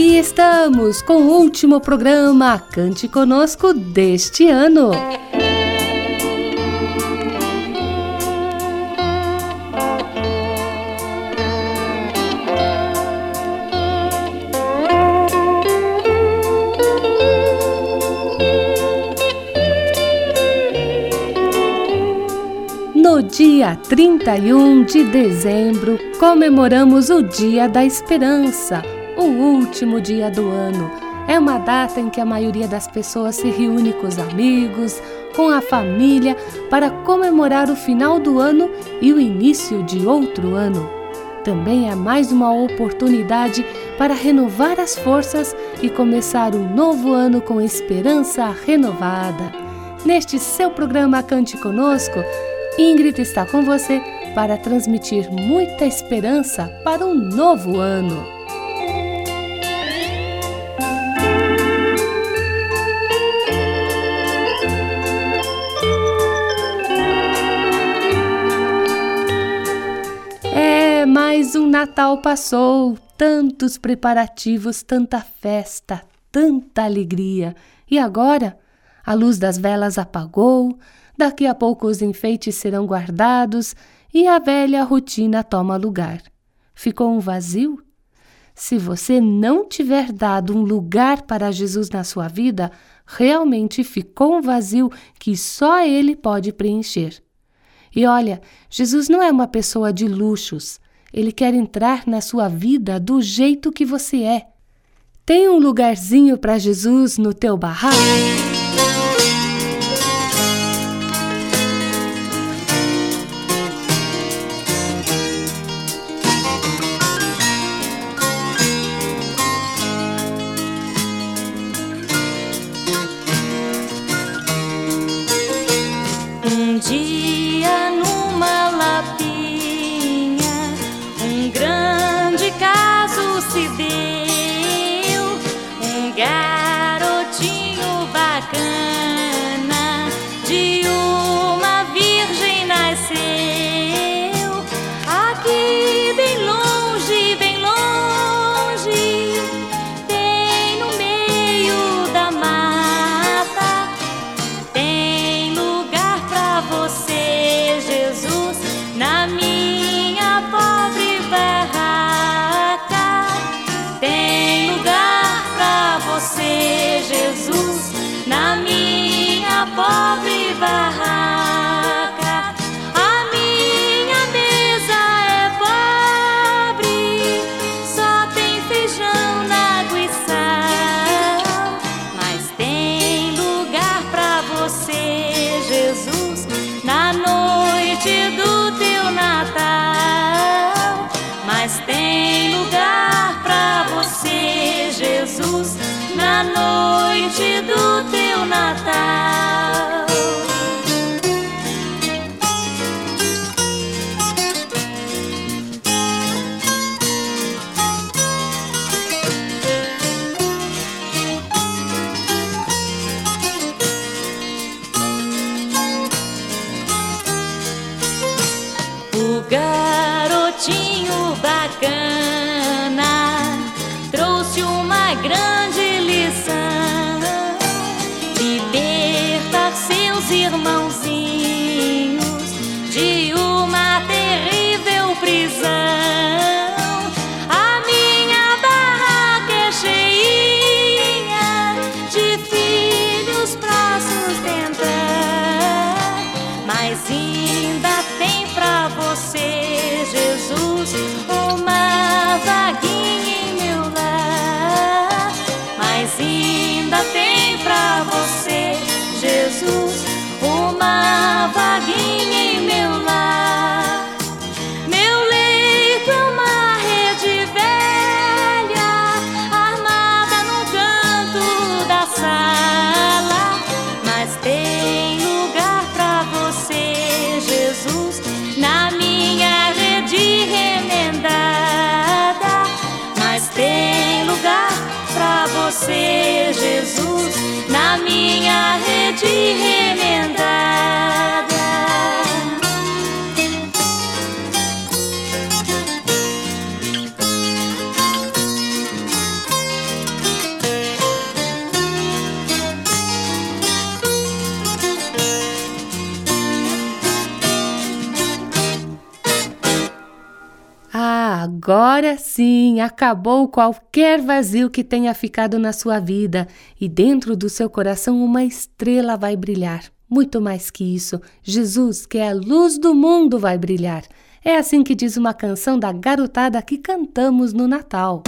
Aqui estamos com o último programa Cante Conosco deste ano. No dia 31 de dezembro, comemoramos o Dia da Esperança, o último dia do ano. É uma data em que a maioria das pessoas se reúne com os amigos, com a família, para comemorar o final do ano e o início de outro ano. Também é mais uma oportunidade para renovar as forças e começar um novo ano com esperança renovada. Neste seu programa Cante Conosco, Ingrid está com você para transmitir muita esperança para um novo ano. Mais um Natal passou, tantos preparativos, tanta festa, tanta alegria. E agora? A luz das velas apagou, daqui a pouco os enfeites serão guardados e a velha rotina toma lugar. Ficou um vazio? Se você não tiver dado um lugar para Jesus na sua vida, realmente ficou um vazio que só Ele pode preencher. E olha, Jesus não é uma pessoa de luxos. Ele quer entrar na sua vida do jeito que você é. Tem um lugarzinho para Jesus no teu barraco? Noite do teu Natal. Mas tem lugar pra você, Jesus, na noite do teu Natal. Jesus, uma vaguinha agora sim, acabou qualquer vazio que tenha ficado na sua vida e dentro do seu coração uma estrela vai brilhar. Muito mais que isso, Jesus, que é a luz do mundo, vai brilhar. É assim que diz uma canção da garotada que cantamos no Natal.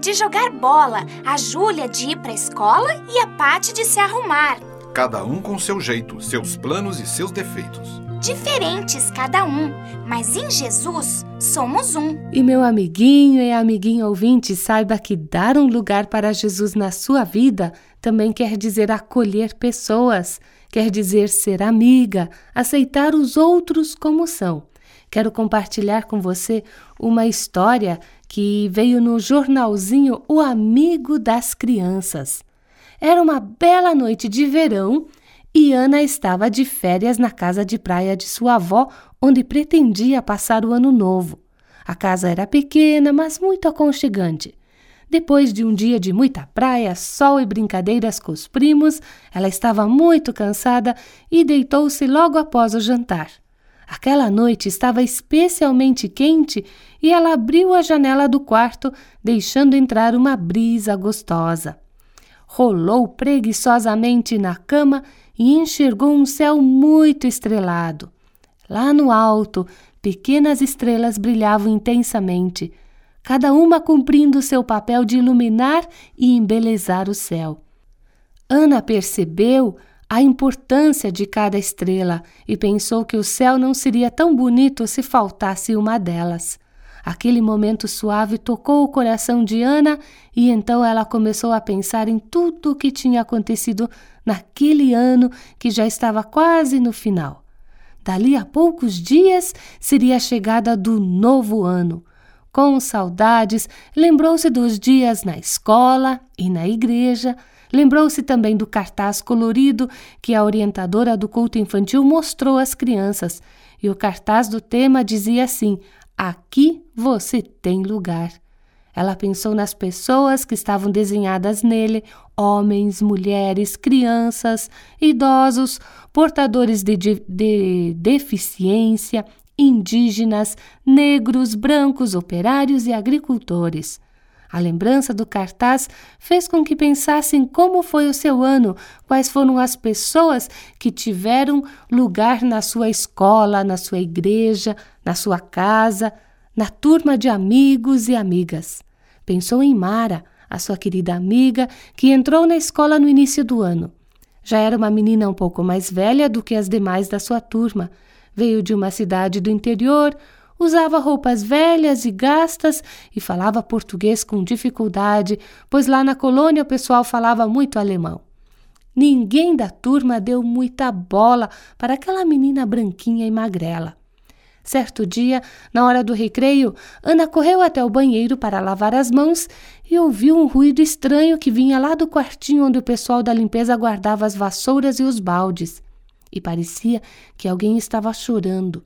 De jogar bola, a Júlia de ir pra escola e a Paty de se arrumar. Cada um com seu jeito, seus planos e seus defeitos. Diferentes cada um, mas em Jesus somos um. E meu amiguinho e amiguinha ouvinte, saiba que dar um lugar para Jesus na sua vida também quer dizer acolher pessoas, quer dizer ser amiga, aceitar os outros como são. Quero compartilhar com você uma história que veio no jornalzinho O Amigo das Crianças. Era uma bela noite de verão e Ana estava de férias na casa de praia de sua avó, onde pretendia passar o ano novo. A casa era pequena, mas muito aconchegante. Depois de um dia de muita praia, sol e brincadeiras com os primos, ela estava muito cansada e deitou-se logo após o jantar. Aquela noite estava especialmente quente e ela abriu a janela do quarto, deixando entrar uma brisa gostosa. Rolou preguiçosamente na cama e enxergou um céu muito estrelado. Lá no alto, pequenas estrelas brilhavam intensamente, cada uma cumprindo seu papel de iluminar e embelezar o céu. Ana percebeu a importância de cada estrela e pensou que o céu não seria tão bonito se faltasse uma delas. Aquele momento suave tocou o coração de Ana e então ela começou a pensar em tudo o que tinha acontecido naquele ano que já estava quase no final. Dali a poucos dias seria a chegada do novo ano. Com saudades, lembrou-se dos dias na escola e na igreja. Lembrou-se também do cartaz colorido que a orientadora do culto infantil mostrou às crianças. E o cartaz do tema dizia assim: Aqui você tem lugar. Ela pensou nas pessoas que estavam desenhadas nele: homens, mulheres, crianças, idosos, portadores de, de, de deficiência, indígenas, negros, brancos, operários e agricultores. A lembrança do cartaz fez com que pensassem como foi o seu ano, quais foram as pessoas que tiveram lugar na sua escola, na sua igreja, na sua casa, na turma de amigos e amigas. Pensou em Mara, a sua querida amiga, que entrou na escola no início do ano. Já era uma menina um pouco mais velha do que as demais da sua turma. Veio de uma cidade do interior, usava roupas velhas e gastas e falava português com dificuldade, pois lá na colônia o pessoal falava muito alemão. Ninguém da turma deu muita bola para aquela menina branquinha e magrela. Certo dia, na hora do recreio, Ana correu até o banheiro para lavar as mãos e ouviu um ruído estranho que vinha lá do quartinho onde o pessoal da limpeza guardava as vassouras e os baldes. E parecia que alguém estava chorando.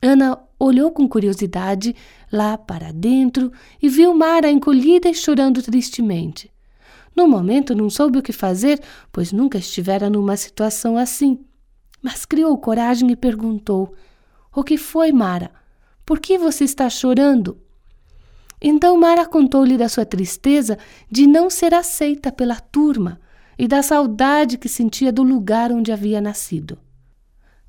Ana olhou com curiosidade lá para dentro e viu Mara encolhida e chorando tristemente. No momento não soube o que fazer, pois nunca estivera numa situação assim. Mas criou coragem e perguntou: O que foi, Mara? Por que você está chorando? Então Mara contou-lhe da sua tristeza de não ser aceita pela turma e da saudade que sentia do lugar onde havia nascido.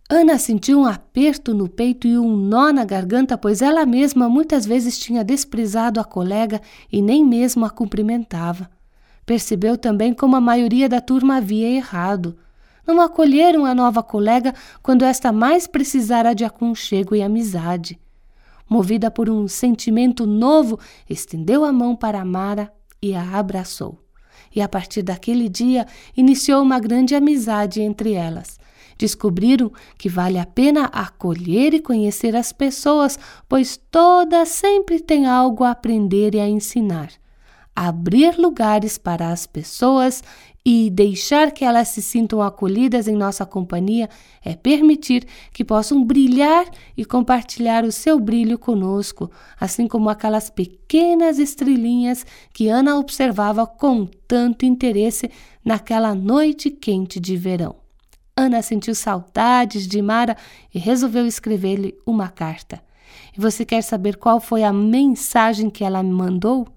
Ana sentiu um aperto no peito e um nó na garganta, pois ela mesma muitas vezes tinha desprezado a colega e nem mesmo a cumprimentava. Percebeu também como a maioria da turma havia errado. Não acolheram a nova colega quando esta mais precisara de aconchego e amizade. Movida por um sentimento novo, estendeu a mão para Mara e a abraçou. E a partir daquele dia iniciou uma grande amizade entre elas. Descobriram que vale a pena acolher e conhecer as pessoas, pois todas sempre têm algo a aprender e a ensinar. Abrir lugares para as pessoas e deixar que elas se sintam acolhidas em nossa companhia é permitir que possam brilhar e compartilhar o seu brilho conosco, assim como aquelas pequenas estrelinhas que Ana observava com tanto interesse naquela noite quente de verão. Ana sentiu saudades de Mara e resolveu escrever-lhe uma carta. E você quer saber qual foi a mensagem que ela me mandou?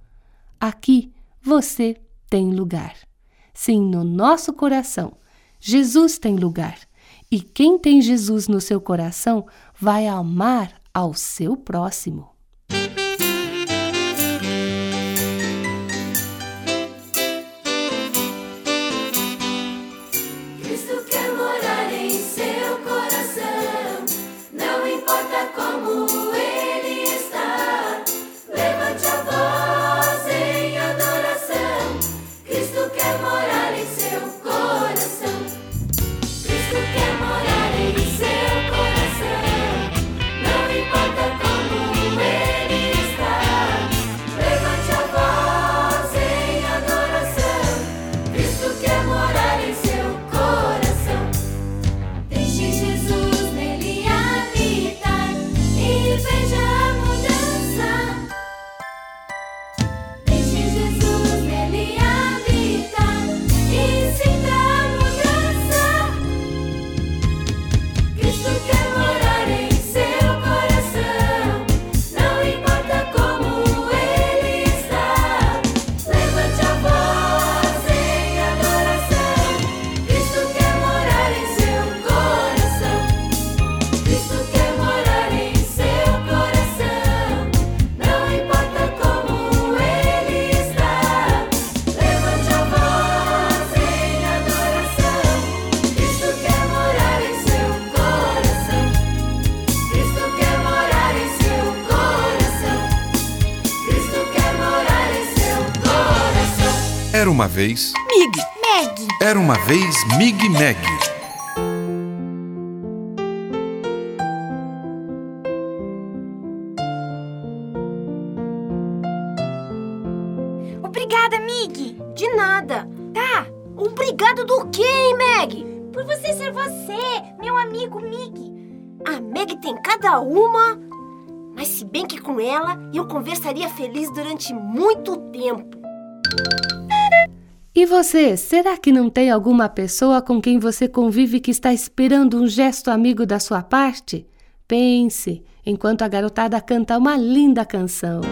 Aqui você tem lugar. Sim, no nosso coração. Jesus tem lugar. E quem tem Jesus no seu coração vai amar ao seu próximo. Uma vez. Mig, Meg. Era uma vez Mig Meg. Obrigada, Mig. De nada. Tá. Obrigado do quê, hein, Meg? Por você ser você, meu amigo Mig. A Meg tem cada uma. Mas se bem que com ela eu conversaria feliz durante muito tempo. E você, será que não tem alguma pessoa com quem você convive que está esperando um gesto amigo da sua parte? Pense, enquanto a garotada canta uma linda canção.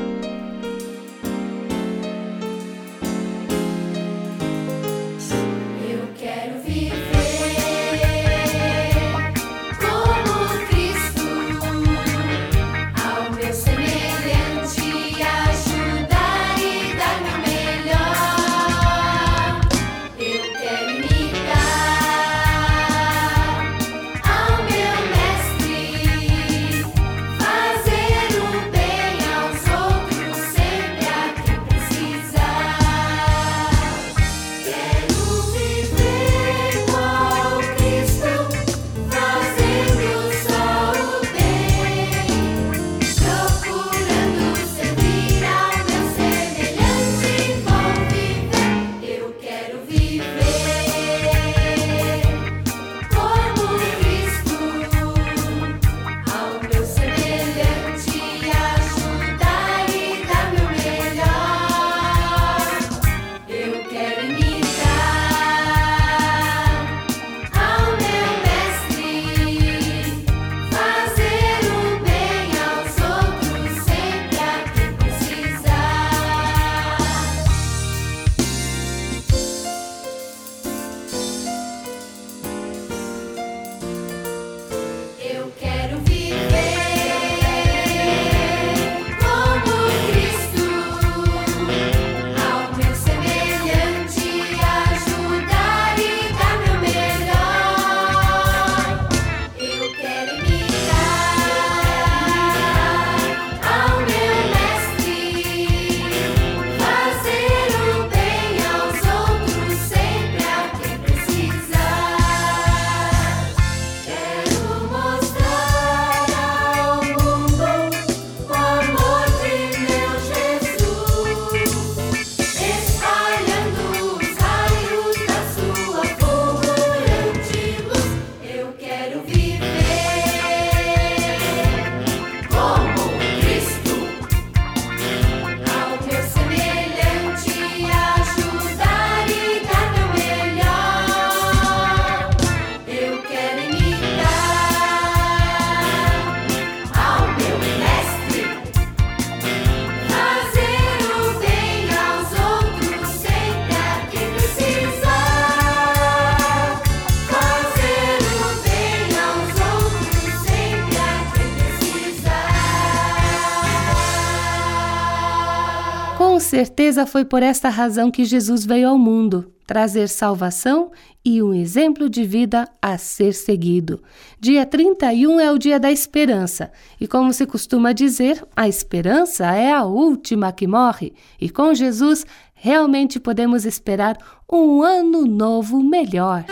certeza foi por esta razão que Jesus veio ao mundo trazer salvação e um exemplo de vida a ser seguido. Dia 31 é o dia da esperança, e como se costuma dizer, a esperança é a última que morre, e com Jesus realmente podemos esperar um ano novo melhor.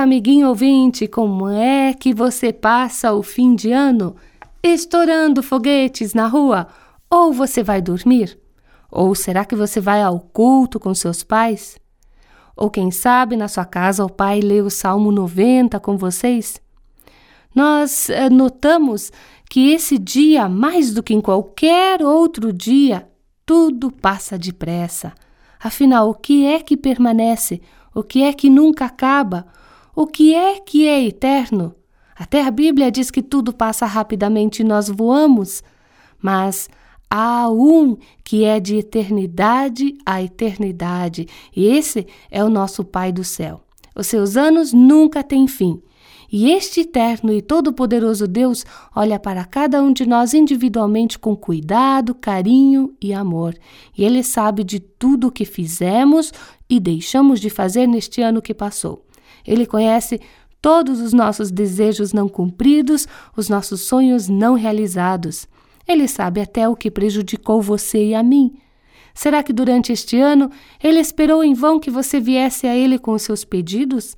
Amiguinho ouvinte, como é que você passa o fim de ano? Estourando foguetes na rua? Ou você vai dormir? Ou será que você vai ao culto com seus pais? Ou quem sabe na sua casa o pai lê o Salmo 90 com vocês? Nós eh, notamos que esse dia, mais do que em qualquer outro dia, tudo passa depressa. Afinal, o que é que permanece? O que é que nunca acaba? O que é que é eterno? Até a Bíblia diz que tudo passa rapidamente e nós voamos. Mas há um que é de eternidade a eternidade, e esse é o nosso Pai do céu. Os seus anos nunca têm fim. E este eterno e todo-poderoso Deus olha para cada um de nós individualmente com cuidado, carinho e amor. E Ele sabe de tudo o que fizemos e deixamos de fazer neste ano que passou. Ele conhece todos os nossos desejos não cumpridos, os nossos sonhos não realizados. Ele sabe até o que prejudicou você e a mim. Será que durante este ano ele esperou em vão que você viesse a ele com os seus pedidos?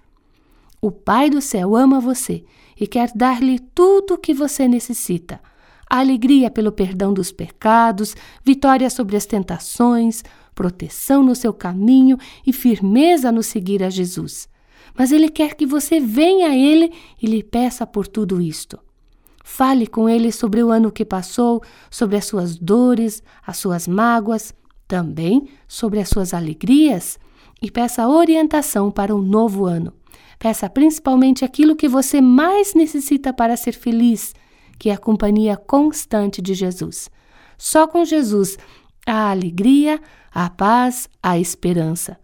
O Pai do céu ama você e quer dar-lhe tudo o que você necessita: alegria pelo perdão dos pecados, vitória sobre as tentações, proteção no seu caminho e firmeza no seguir a Jesus. Mas Ele quer que você venha a Ele e lhe peça por tudo isto. Fale com Ele sobre o ano que passou, sobre as suas dores, as suas mágoas, também sobre as suas alegrias e peça orientação para um novo ano. Peça principalmente aquilo que você mais necessita para ser feliz, que é a companhia constante de Jesus. Só com Jesus há alegria, a paz, a esperança.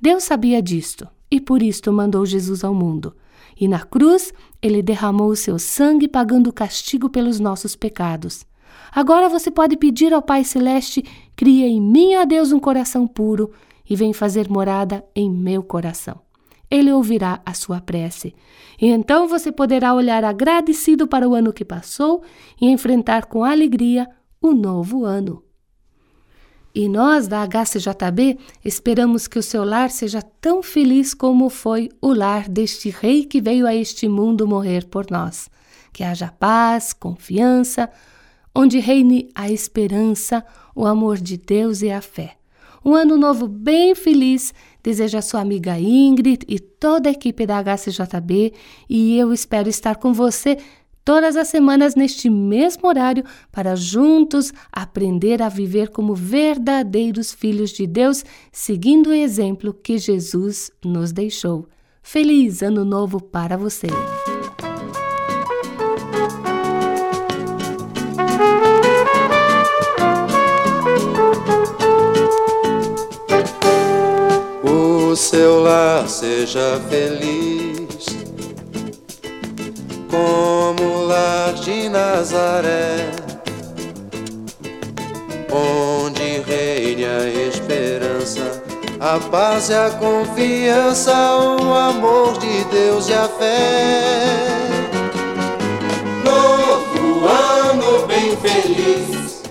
Deus sabia disto e por isto mandou Jesus ao mundo. E na cruz ele derramou o seu sangue pagando o castigo pelos nossos pecados. Agora você pode pedir ao Pai Celeste: cria em mim, ó Deus, um coração puro e vem fazer morada em meu coração ele ouvirá a sua prece. E então você poderá olhar agradecido para o ano que passou e enfrentar com alegria o novo ano. E nós, da HCJB, esperamos que o seu lar seja tão feliz como foi o lar deste rei que veio a este mundo morrer por nós. Que haja paz, confiança, onde reine a esperança, o amor de Deus e a fé. Um ano novo bem feliz deseja sua amiga Ingrid e toda a equipe da HCJB e eu espero estar com você todas as semanas neste mesmo horário para juntos aprender a viver como verdadeiros filhos de Deus, seguindo o exemplo que Jesus nos deixou. Feliz Ano Novo para você! seu lar seja feliz, como lar de Nazaré, onde reine a esperança, a paz e a confiança, o amor de Deus e a fé. Novo ano bem feliz,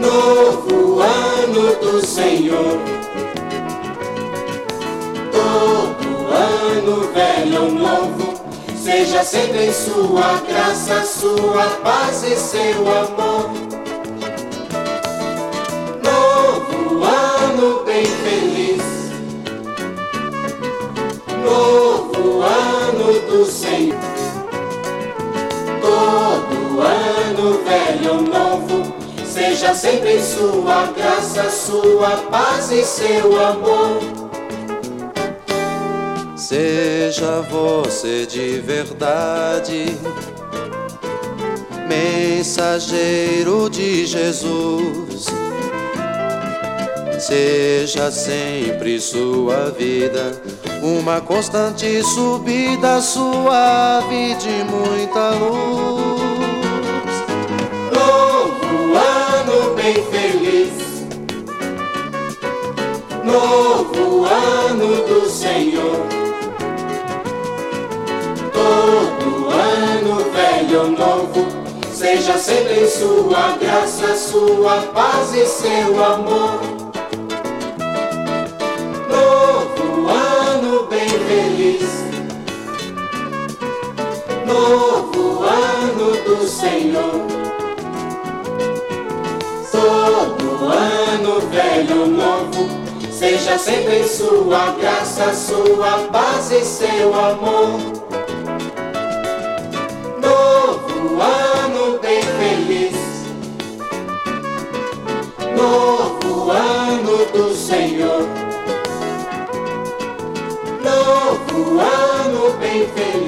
novo ano do Senhor ano velho novo, seja sempre em sua graça, sua paz e seu amor. Novo ano bem feliz, novo ano do Senhor. Todo ano velho ou novo, seja sempre em sua graça, sua paz e seu amor. Seja você de verdade, mensageiro de Jesus. Seja sempre sua vida uma constante subida suave de muita luz. Novo ano bem feliz, novo ano do Senhor todo ano, velho novo, seja sempre sua graça, sua paz e seu amor. Novo ano bem feliz, novo ano do Senhor. Todo ano, velho novo, Seja sempre sua graça, sua paz e seu amor. Senhor. Novo ano bem feliz.